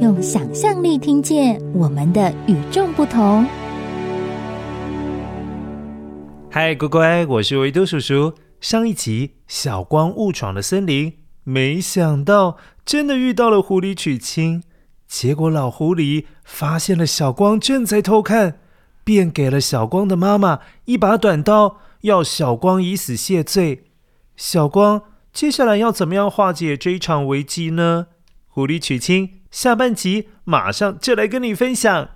用想象力听见我们的与众不同。嗨，乖乖，我是维多叔叔。上一集，小光误闯了森林，没想到真的遇到了狐狸娶亲。结果老狐狸发现了小光正在偷看。便给了小光的妈妈一把短刀，要小光以死谢罪。小光接下来要怎么样化解这一场危机呢？狐狸娶亲下半集马上就来跟你分享。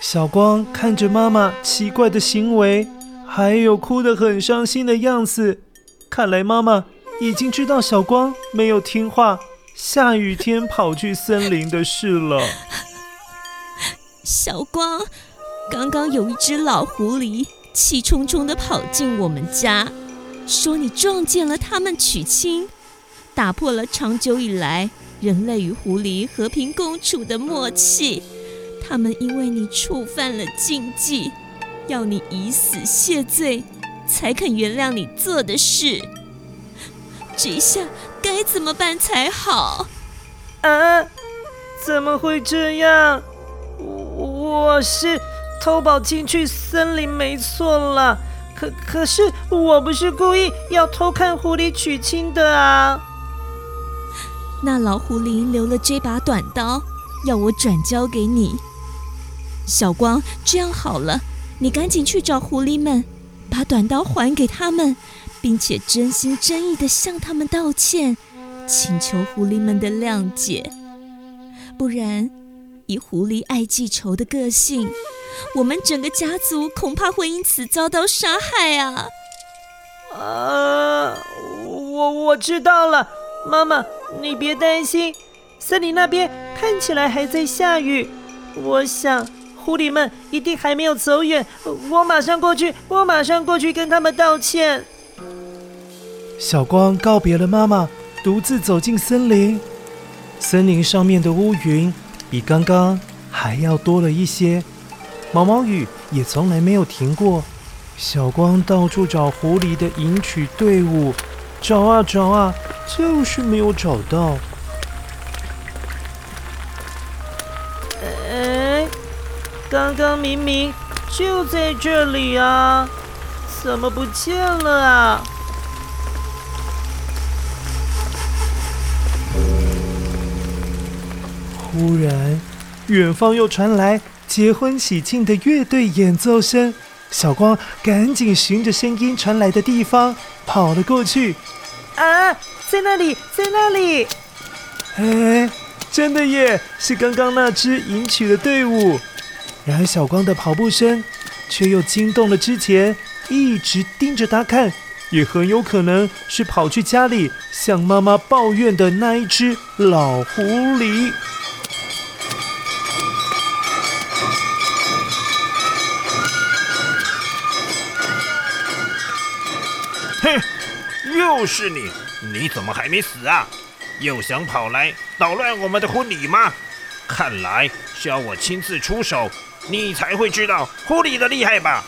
小光看着妈妈奇怪的行为，还有哭得很伤心的样子，看来妈妈。已经知道小光没有听话，下雨天跑去森林的事了。小光，刚刚有一只老狐狸气冲冲地跑进我们家，说你撞见了他们娶亲，打破了长久以来人类与狐狸和平共处的默契。他们因为你触犯了禁忌，要你以死谢罪，才肯原谅你做的事。这下该怎么办才好？啊，怎么会这样？我是偷宝进去森林没错啦，可可是我不是故意要偷看狐狸娶亲的啊。那老狐狸留了这把短刀，要我转交给你。小光，这样好了，你赶紧去找狐狸们，把短刀还给他们。并且真心真意地向他们道歉，请求狐狸们的谅解。不然，以狐狸爱记仇的个性，我们整个家族恐怕会因此遭到杀害啊！啊，我我知道了，妈妈，你别担心。森林那边看起来还在下雨，我想狐狸们一定还没有走远。我马上过去，我马上过去跟他们道歉。小光告别了妈妈，独自走进森林。森林上面的乌云比刚刚还要多了一些，毛毛雨也从来没有停过。小光到处找狐狸的迎娶队伍，找啊找啊，就是没有找到。哎，刚刚明明就在这里啊，怎么不见了啊？忽然，远方又传来结婚喜庆的乐队演奏声。小光赶紧循着声音传来的地方跑了过去。啊，在那里，在那里！哎，真的耶，是刚刚那支迎娶的队伍。然而，小光的跑步声却又惊动了之前一直盯着他看，也很有可能是跑去家里向妈妈抱怨的那一只老狐狸。又是你！你怎么还没死啊？又想跑来捣乱我们的婚礼吗？看来需要我亲自出手，你才会知道狐狸的厉害吧？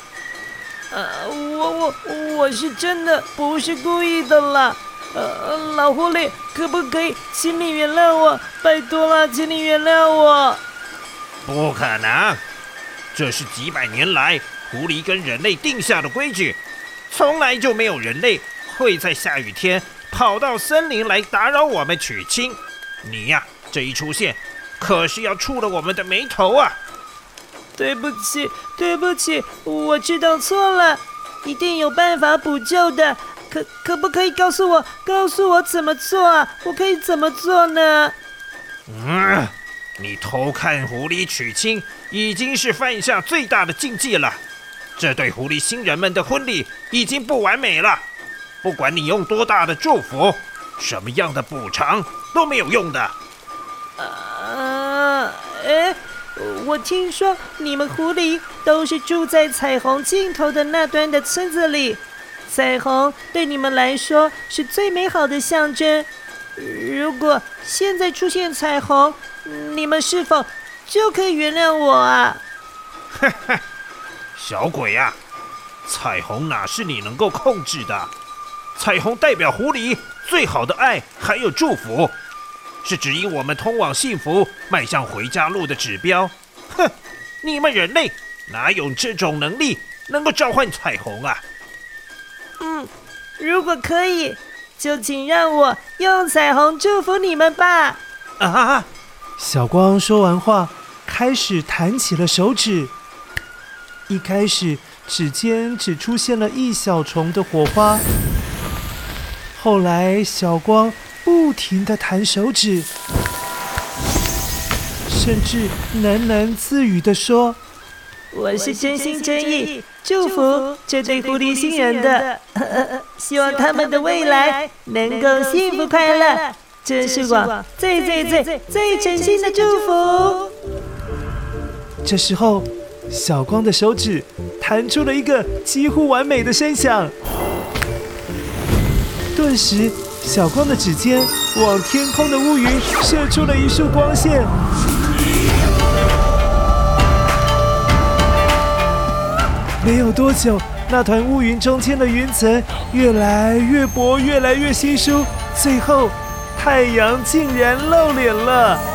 呃，我我我是真的不是故意的啦。呃，老狐狸，可不可以请你原谅我？拜托了，请你原谅我。不可能，这是几百年来狐狸跟人类定下的规矩。从来就没有人类会在下雨天跑到森林来打扰我们娶亲。你呀，这一出现，可是要触了我们的霉头啊！对不起，对不起，我知道错了，一定有办法补救的。可可不可以告诉我，告诉我怎么做啊？我可以怎么做呢？嗯，你偷看狐狸娶亲，已经是犯下最大的禁忌了。这对狐狸新人们的婚礼已经不完美了。不管你用多大的祝福，什么样的补偿都没有用的。啊，哎，我听说你们狐狸都是住在彩虹尽头的那端的村子里，彩虹对你们来说是最美好的象征。如果现在出现彩虹，你们是否就可以原谅我啊？哈哈，小鬼呀，彩虹哪是你能够控制的？彩虹代表狐狸最好的爱还有祝福。是指引我们通往幸福、迈向回家路的指标。哼，你们人类哪有这种能力能够召唤彩虹啊？嗯，如果可以，就请让我用彩虹祝福你们吧。啊！小光说完话，开始弹起了手指。一开始，指尖只出现了一小虫的火花。后来，小光。不停地弹手指，甚至喃喃自语地说：“我是真心真意祝福这对狐狸新人的，希望他们的未来能够幸福快乐。这是我最最最最诚心的祝福。”这时候，小光的手指弹出了一个几乎完美的声响，顿时。小光的指尖往天空的乌云射出了一束光线，没有多久，那团乌云中间的云层越来越薄，越来越稀疏，最后，太阳竟然露脸了。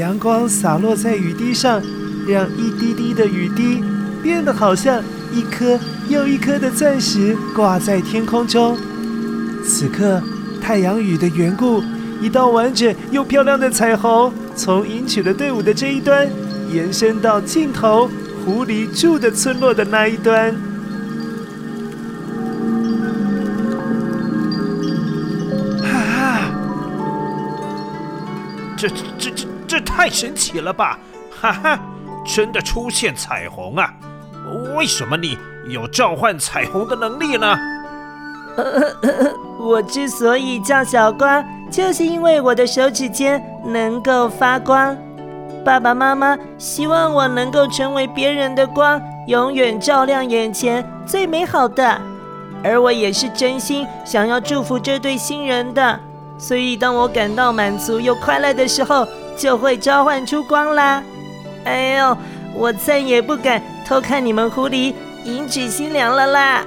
阳光洒落在雨滴上，让一滴滴的雨滴变得好像一颗又一颗的钻石挂在天空中。此刻，太阳雨的缘故，一道完整又漂亮的彩虹从迎娶的队伍的这一端延伸到尽头狐狸住的村落的那一端。这这这。这太神奇了吧！哈哈，真的出现彩虹啊！为什么你有召唤彩虹的能力呢？我之所以叫小光，就是因为我的手指尖能够发光。爸爸妈妈希望我能够成为别人的光，永远照亮眼前最美好的。而我也是真心想要祝福这对新人的，所以当我感到满足又快乐的时候，就会召唤出光啦！哎呦，我再也不敢偷看你们狐狸迎娶新娘了啦！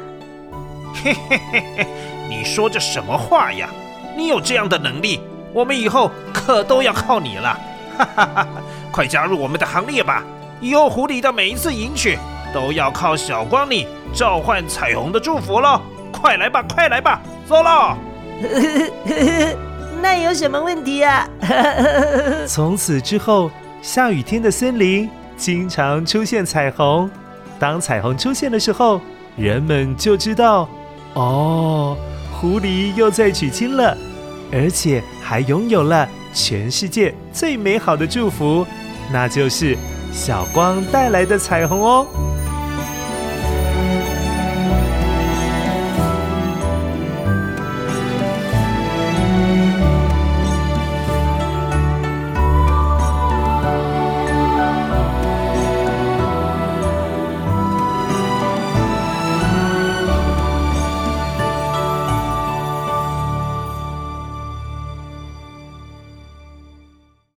嘿嘿嘿嘿，你说这什么话呀？你有这样的能力，我们以后可都要靠你了！哈哈哈哈！快加入我们的行列吧！以后狐狸的每一次迎娶都要靠小光你召唤彩虹的祝福喽！快来吧，快来吧，走喽！那有什么问题啊？从此之后，下雨天的森林经常出现彩虹。当彩虹出现的时候，人们就知道，哦，狐狸又在娶亲了，而且还拥有了全世界最美好的祝福，那就是小光带来的彩虹哦。